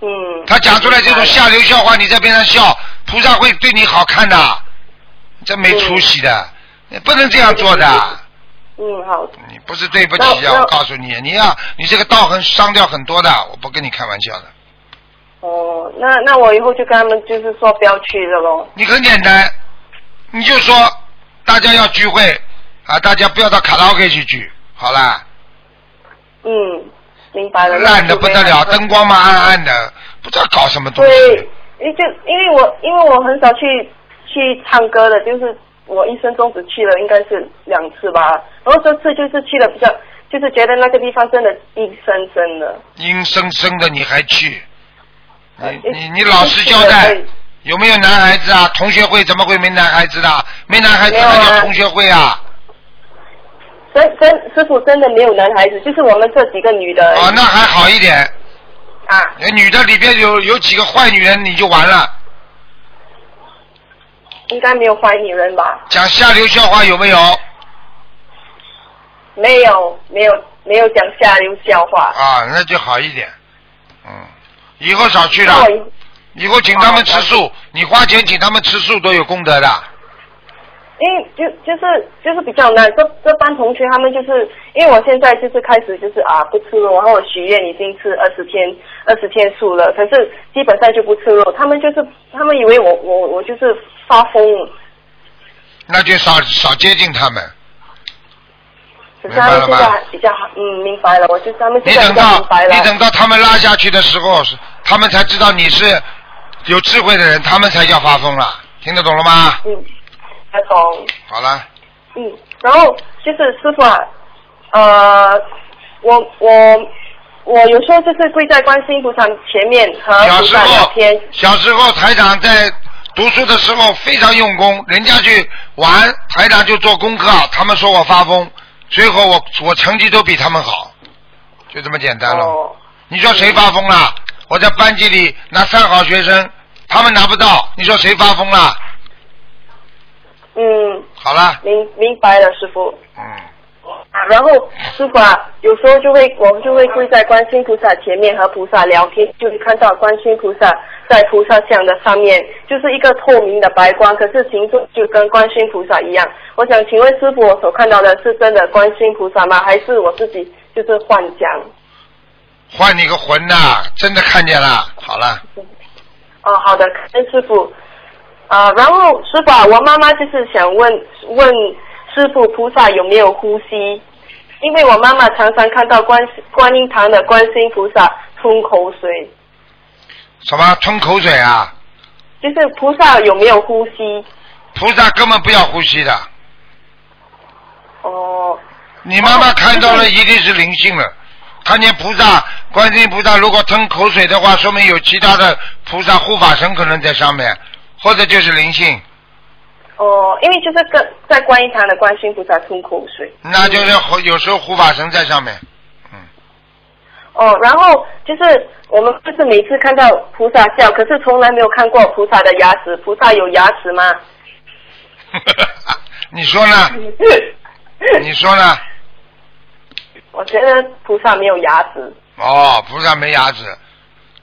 嗯。他讲出来这种下流笑话，你在边上笑，菩萨会对你好看的，真没出息的，你不能这样做的。嗯，好，你不是对不起啊！我告诉你，你呀、你这个道很伤掉很多的，我不跟你开玩笑的。哦，那那我以后就跟他们就是说不要去了咯。你很简单，你就说大家要聚会啊，大家不要到卡拉 OK 去聚，好啦，嗯，明白了。烂的不得了，灯光嘛暗暗的，不知道搞什么东对西。，因为就因为我因为我很少去去唱歌的，就是我一生中只去了应该是两次吧。然后这次就是去了比较，就是觉得那个地方真的阴森森的。阴森森的你还去？呃你你你老实交代，有没有男孩子啊？同学会怎么会没男孩子的？没男孩子没有啊还叫同学会啊？真真师傅真的没有男孩子，就是我们这几个女的。哦，那还好一点。啊，那女的里边有有几个坏女人，你就完了。应该没有坏女人吧？讲下流笑话有没有？没有，没有，没有讲下流笑话。啊，那就好一点。嗯，以后少去了以后请他们吃素，你花钱请他们吃素都有功德的。因为就就是就是比较难，这这班同学他们就是因为我现在就是开始就是啊不吃肉，然后我许愿已经吃二十天二十天素了，可是基本上就不吃肉，他们就是他们以为我我我就是发疯，那就少少接近他们。可是他们现在比较好，嗯，明白了，我就是他们你现在比较等到明白了你，等到他们拉下去的时候，他们才知道你是有智慧的人，他们才叫发疯了。听得懂了吗？嗯，才懂。好了，嗯，然后就是师傅啊，呃，我我我有时候就是跪在观世音菩萨前面和小时候，，小时候台长在读书的时候非常用功，人家去玩，台长就做功课，他们说我发疯，最后我我成绩都比他们好，就这么简单了。哦，你说谁发疯了？我在班级里拿三好学生，他们拿不到，你说谁发疯了？嗯，好了，明明白了，师傅。嗯，啊然后师傅啊，有时候就会我们就会跪在观世音菩萨前面和菩萨聊天，就会看到观世音菩萨在菩萨像的上面，就是一个透明的白光，可是形状就跟观世音菩萨一样。我想请问师傅，我所看到的是真的观世音菩萨吗？还是我自己就是幻想？换你个魂呐、真的看见了。好了，哦，好的，感恩师傅。啊、然后师傅啊，我妈妈就是想问问师傅菩萨有没有呼吸，因为我妈妈常常看到观观音堂的观世音菩萨吞口水，什么吞口水啊？就是菩萨有没有呼吸？菩萨根本不要呼吸的。哦，你妈妈看到了，一定是灵性了。看见菩萨、观世音菩萨，如果吞口水的话，说明有其他的菩萨护法神可能在上面，或者就是灵性，哦，因为就是跟在观音堂的观世音菩萨吞口水。那就是护有时候护法神在上面。嗯，哦，然后就是我们就是每次看到菩萨笑，可是从来没有看过菩萨的牙齿。菩萨有牙齿吗？(laughs) 你说呢？(laughs) 你说呢？我觉得菩萨没有牙齿。哦，菩萨没牙齿，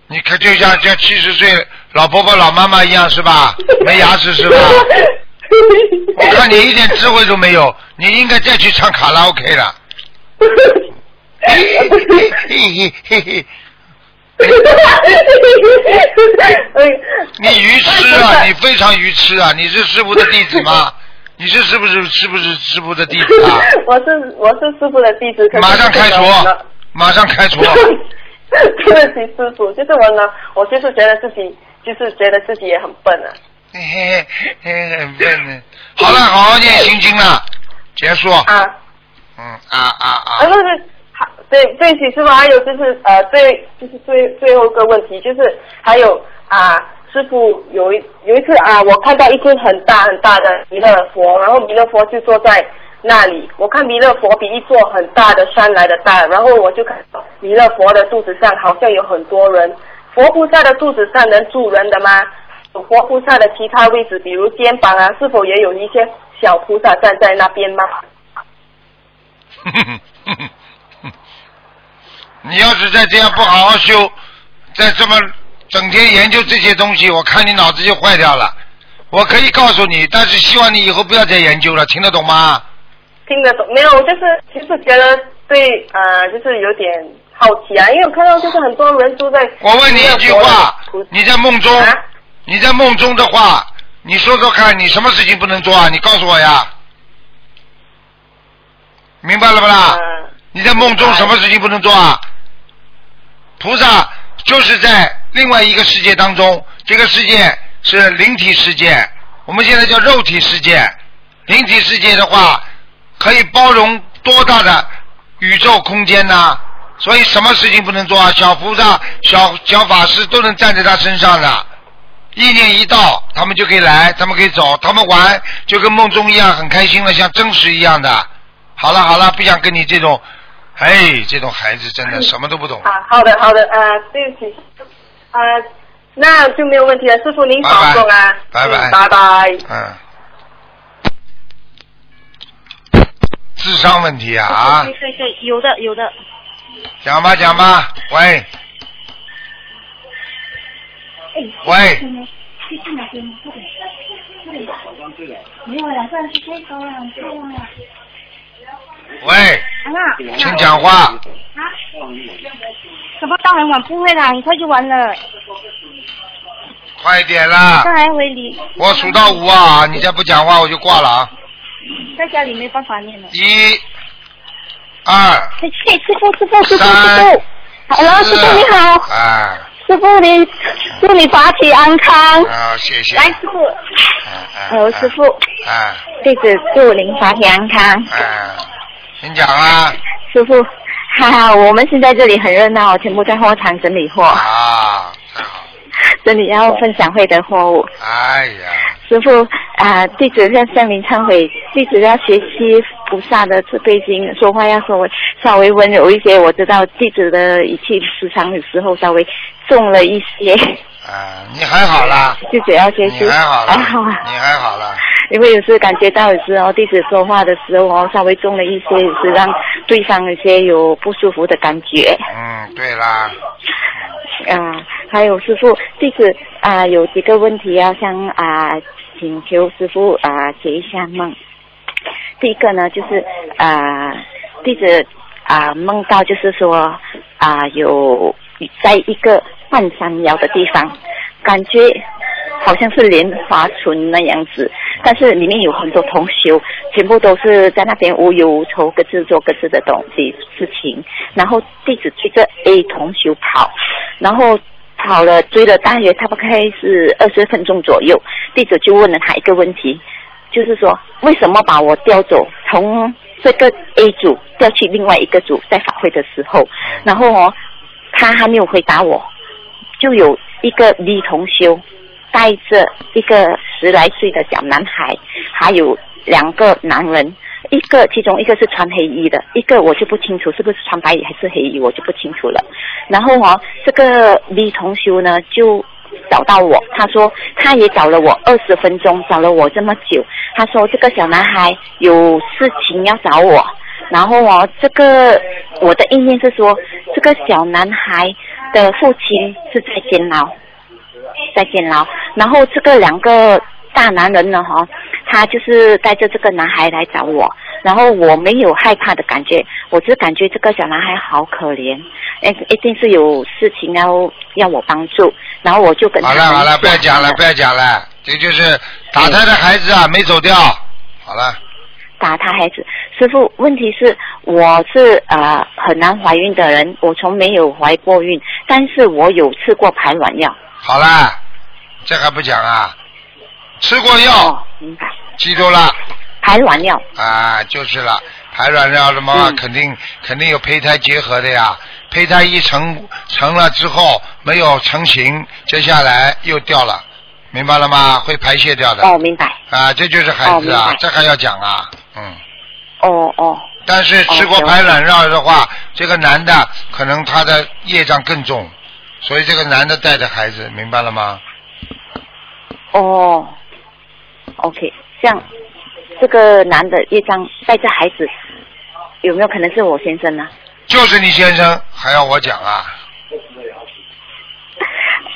你可就像像七十岁老婆婆、老妈妈一样是吧？(laughs) 没牙齿是吧？我看你一点智慧都没有，你应该再去唱卡拉 OK 了。嘿嘿嘿嘿嘿你愚痴啊！你非常愚痴啊！你是师傅的弟子吗？(laughs) 你是是不是是不是师傅的弟子啊？我是我是师傅的弟子，马上开除，马上开除！对不起师傅，就是我呢，我就是觉得自己就是觉得自己也很笨啊。嘿嘿嘿，很笨呢。好了，好好念心经了，结束。啊，嗯啊啊啊对对不起师傅，还有就是呃最就是最最后一个问题就是还有啊。师傅有一有一次啊，我看到一尊很大很大的弥勒佛，然后弥勒佛就坐在那里。我看弥勒佛比一座很大的山来的大，然后我就看弥勒佛的肚子上好像有很多人。佛菩萨的肚子上能住人的吗？佛菩萨的其他位置，比如肩膀啊，是否也有一些小菩萨站在那边吗？(laughs) 你要是再这样不好好修，再这么整天研究这些东西，我看你脑子就坏掉了。我可以告诉你，但是希望你以后不要再研究了，听得懂吗？听得懂没有？我就是其实觉得对呃，就是有点好奇啊，因为我看到就是很多人都在我问你一句话你在梦中，啊你在梦中的话，你说说看，你什么事情不能做啊？你告诉我呀，明白了不啦？嗯你在梦中什么事情不能做啊？菩萨就是在另外一个世界当中，这个世界是灵体世界，我们现在叫肉体世界。灵体世界的话，可以包容多大的宇宙空间呢？所以什么事情不能做啊？小菩萨、小小法师都能站在他身上的，意念一到，他们就可以来，他们可以走，他们玩就跟梦中一样，很开心了，像真实一样的。好了好了，不想跟你这种，哎，这种孩子真的什么都不懂。啊，好的好的呃、对不起。呃、那就没有问题了，师傅您保重啊，拜拜。嗯拜拜。嗯，智商问题啊啊。对，对对，有的有的。讲吧讲吧，喂，喂，喂，请讲话。啊什么到很晚不会啦，很快就完了。快点啦！刚才回你。我数到五啊，你再不讲话我就挂了啊！在家里没办法念了。一、二、嘿，师傅，师傅，师傅，师傅。Hello，师傅你好。哎。师傅你，祝你法体安康。啊，谢谢。来，师傅。哎师傅。哎。弟子祝您法体安康。哎，请讲啊。师傅，哈哈，我们现在这里很热闹，全部在货场整理货。啊，太好。整理要分享会的货物。哎呀。师傅啊，弟子向向您忏悔，弟子要学习菩萨的慈悲心，说话要稍微稍微温柔一些。我知道弟子的语气时常有时候稍微重了一些。啊，你还好啦。弟子要学习。你还好啦。还好啊。你还好啦。因为有时感觉到有时候弟子说话的时候哦，稍微重了一些，有时让对方有些有不舒服的感觉。嗯，对啦。啊，还有师傅，弟子啊有几个问题要向啊请求师傅啊解一下梦。第一个呢就是啊弟子啊梦到就是说啊有在一个半山腰的地方，感觉好像是莲花村那样子，但是里面有很多同修，全部都是在那边无忧无愁，各自做各自的东西事情。然后弟子追着 A 同修跑，然后跑了追了大约差不多是二十分钟左右，弟子就问了他一个问题，就是说为什么把我调走，从这个 A 组调去另外一个组，在法会的时候，然后哦，他还没有回答我，就有一个 B 同修带着一个十来岁的小男孩，还有两个男人。一个，其中一个是穿黑衣的，一个我就不清楚是不是穿白衣还是黑衣，我就不清楚了。然后哦，这个女同修呢就找到我，他说他也找了我二十分钟，找了我这么久。他说这个小男孩有事情要找我，然后哦，这个我的意念是说，这个小男孩的父亲是在监牢，在监牢，然后这个两个大男人呢，哈。他就是带着这个男孩来找我，然后我没有害怕的感觉，我只感觉这个小男孩好可怜，哎，一定是有事情要要我帮助，然后我就跟他好了好了，不要讲了，不要讲了，这就是打胎的孩子啊，没走掉。好了。打他孩子，师傅，问题是我是呃很难怀孕的人，我从没有怀过孕，但是我有吃过排卵药。好啦，这还不讲啊？吃过药。哦，明白。记住了，排卵药啊，就是了，排卵药的嘛，肯定肯定有胚胎结合的呀。胚胎一成成了之后没有成型，接下来又掉了，明白了吗？会排泄掉的。哦，明白。啊，这就是孩子啊，这还要讲啊，嗯。哦哦。但是吃过排卵药的话，这个男的可能他的业障更重，所以这个男的带着孩子，明白了吗？哦，OK。像这个男的业障带着孩子，有没有可能是我先生呢？就是你先生，还要我讲啊？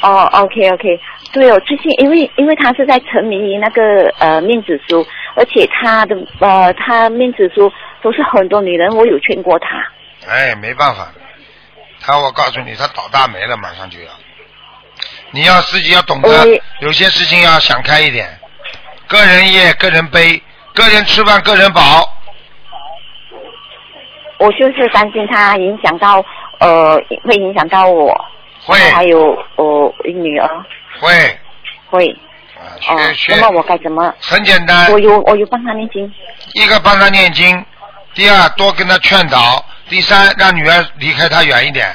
哦，OK OK，对哦，最近因为因为他是在沉迷于那个呃面子书，而且他的呃他面子书都是很多女人，我有劝过他。哎，没办法，他我告诉你，他倒大霉了，马上就要。你要自己要懂得，有些事情要想开一点。个人业，个人悲，个人吃饭，个人饱。我就是担心他影响到，呃，会影响到我。会。还有我女儿。会。会。啊，学学。那么我该怎么？很简单。我有我有帮他念经。一个帮他念经，第二多跟他劝导，第三让女儿离开他远一点。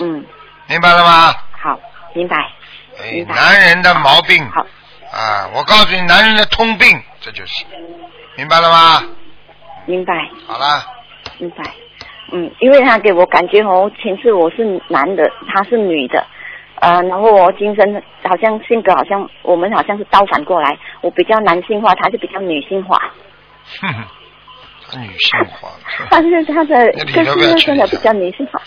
嗯。明白了吗？好，明白。哎，男人的毛病，好啊，我告诉你，男人的通病，这就是，明白了吗？明白。好了。明白。嗯，因为他给我感觉哦，前世我是男的，他是女的，呃，然后我今生好像性格好像我们好像是倒反过来，我比较男性化，他是比较女性化。哼哼，(laughs) 他女性化。但是他的个性真的比较女性化。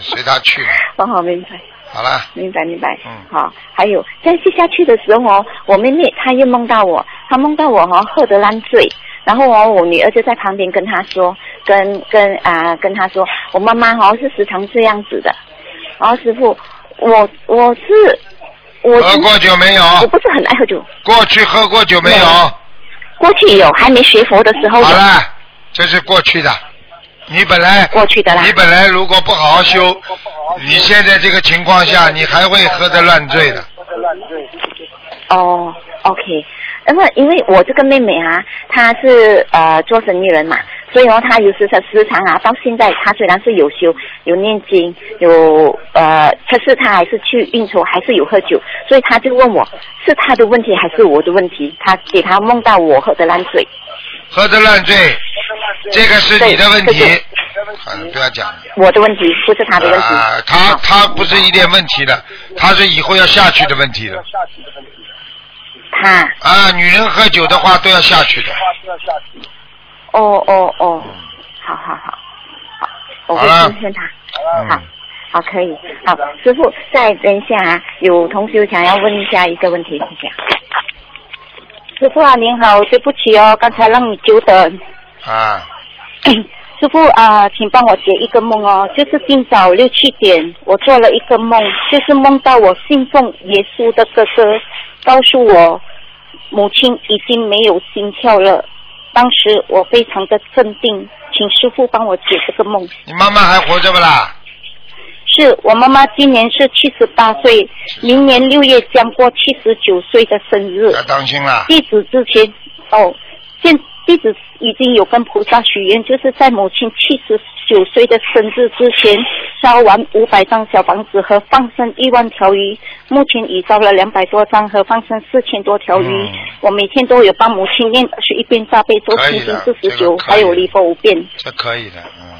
随他去。(laughs) 我好明白。好了，明白明白。嗯好，还有在接下去的时候哦，我妹妹她又梦到我，她梦到我哈喝得烂醉，然后哦我女儿就在旁边跟她说，跟跟啊、跟她说，我妈妈哦是时常这样子的。然后师傅，我我是我喝过酒没有？我不是很爱喝酒，过去喝过酒没有？过去有还没学佛的时候好了，这是过去的。你本来过去的啦你本来如果不好好修，你现在这个情况下，你还会喝得乱醉的。哦，OK，因为因为我这个妹妹啊，她是呃做生意人嘛，所以哦，她有时她时常啊，到现在她虽然是有修有念经有呃，可是她还是去应酬，还是有喝酒，所以她就问我是她的问题还是我的问题？她给她梦到我喝的烂醉，喝的烂醉，这个是你的问题不要讲。我的问题不是她的问题。啊，他他不是一点问题的，他是以后要下去的问题的。她啊，女人喝酒的话都要下去的。哦哦哦，好好好，好，我会劝劝她。嗯好，好，可以。好，师傅，再等一下啊，有同学想要问一下一个问题，谢谢。师傅啊，您好，对不起哦，刚才让你久等。啊，(coughs) 师傅啊、请帮我解一个梦哦，就是今早六七点，我做了一个梦，就是梦到我信奉耶稣的哥哥告诉我，母亲已经没有心跳了。当时我非常的镇定，请师傅帮我解这个梦。你妈妈还活着不啦？是我妈妈今年是七十八岁，明年六月将过七十九岁的生日。要当心啦。弟子之前哦，现弟子已经有跟菩萨许愿，就是在母亲七十九岁的生日之前烧完五百张小房子和放生一万条鱼，目前已烧了两百多张和放生四千多条鱼。嗯我每天都有帮母亲念二十一遍大悲咒可以的心经四十九，还有离佛五遍。这可以的，嗯。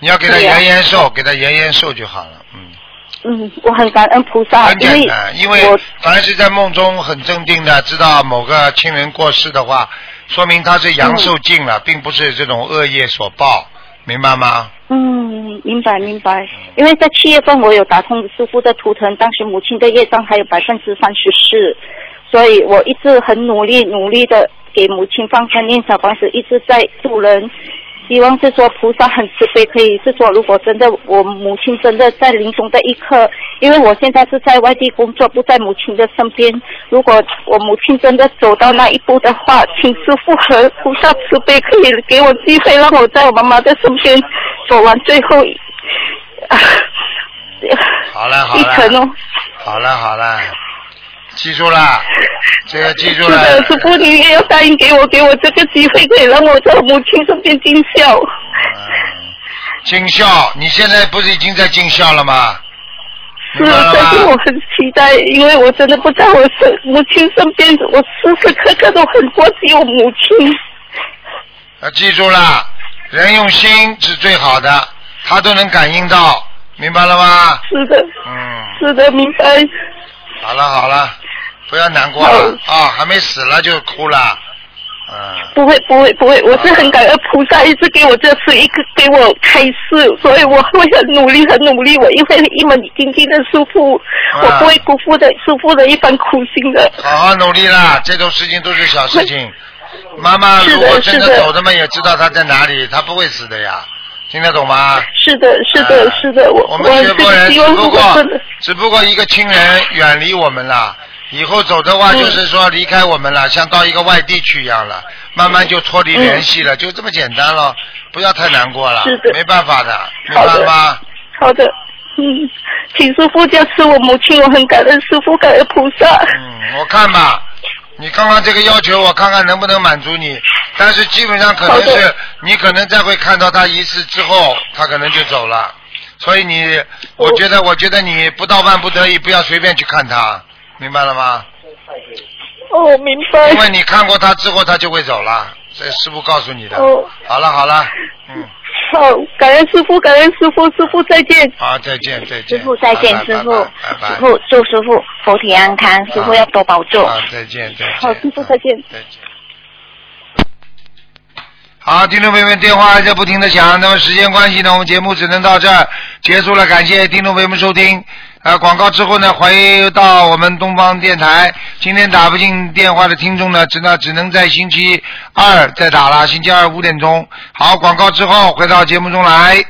你要给他延延寿，给他延延寿就好了，嗯。嗯，我很感恩菩萨，很因为简单，因为我凡是在梦中很镇定的知道某个亲人过世的话，说明他是阳寿尽了，并不是这种恶业所报，明白吗？嗯，明白明白。因为在七月份我有打通师傅的图腾，当时母亲的业障还有百分之三十四，所以我一直很努力努力的给母亲放生念小房子，一直在助人。希望是说菩萨很慈悲，可以是说如果真的我母亲真的在临终的一刻，因为我现在是在外地工作，不在母亲的身边。如果我母亲真的走到那一步的话，请师傅和菩萨慈悲，可以给我机会，让我在我妈妈的身边走完最后一。啊好了好一程，哦，好了好了，记住了，这个记住了。是的，师傅你也要答应给我，给我这个机会，可以让我在母亲身边尽孝。嗯，尽孝，你现在不是已经在尽孝了吗？是，明白了吗？但是我很期待，因为我真的不在我身母亲身边，我时时刻刻都很关心我母亲。要记住了，人用心是最好的，他都能感应到，明白了吗？是的，嗯，是的，明白。好了好了，不要难过了啊，还没死了就哭了，嗯，不会不会不会，我是很感恩菩萨一直给我这次一个给我开示，所以我会很努力很努力，我因为一门精进的师傅，啊我不会辜负的师傅的一番苦心的。好好努力啦，这种事情都是小事情。妈妈如果真的走的嘛，也知道他在哪里，他不会死的呀，听得懂吗？是的，是的，啊是的，我我们学佛人只不过只不过一个亲人远离我们了，以后走的话嗯就是说离开我们了，像到一个外地去一样了，慢慢就脱离联系了，就这么简单了，不要太难过了是，的没办法的，明白了吗？好的，嗯，请师傅加持我母亲，我很感恩师傅，感恩菩萨。嗯，我看吧，你刚刚这个要求，我看看能不能满足你。但是基本上可能是你可能再会看到他一次之后，他可能就走了。所以你，我觉得，我觉得你不到万不得已，不要随便去看他，明白了吗？哦，明白。因为你看过他之后，他就会走了。这师傅告诉你的。哦好了好了，嗯，好，感恩师傅，感恩师傅，师傅再见。好，再见再见。师傅再见，师傅，拜拜师傅祝师傅佛体安康，师傅要多保重。好，再见再见。好师傅再见再见。好，听众朋友们，电话还在不停的响，那么时间关系呢，我们节目只能到这儿结束了，感谢听众朋友们收听。呃，广告之后呢，回到我们东方电台。今天打不进电话的听众呢，只能只能在星期二再打了，星期二五点钟。好，广告之后回到节目中来。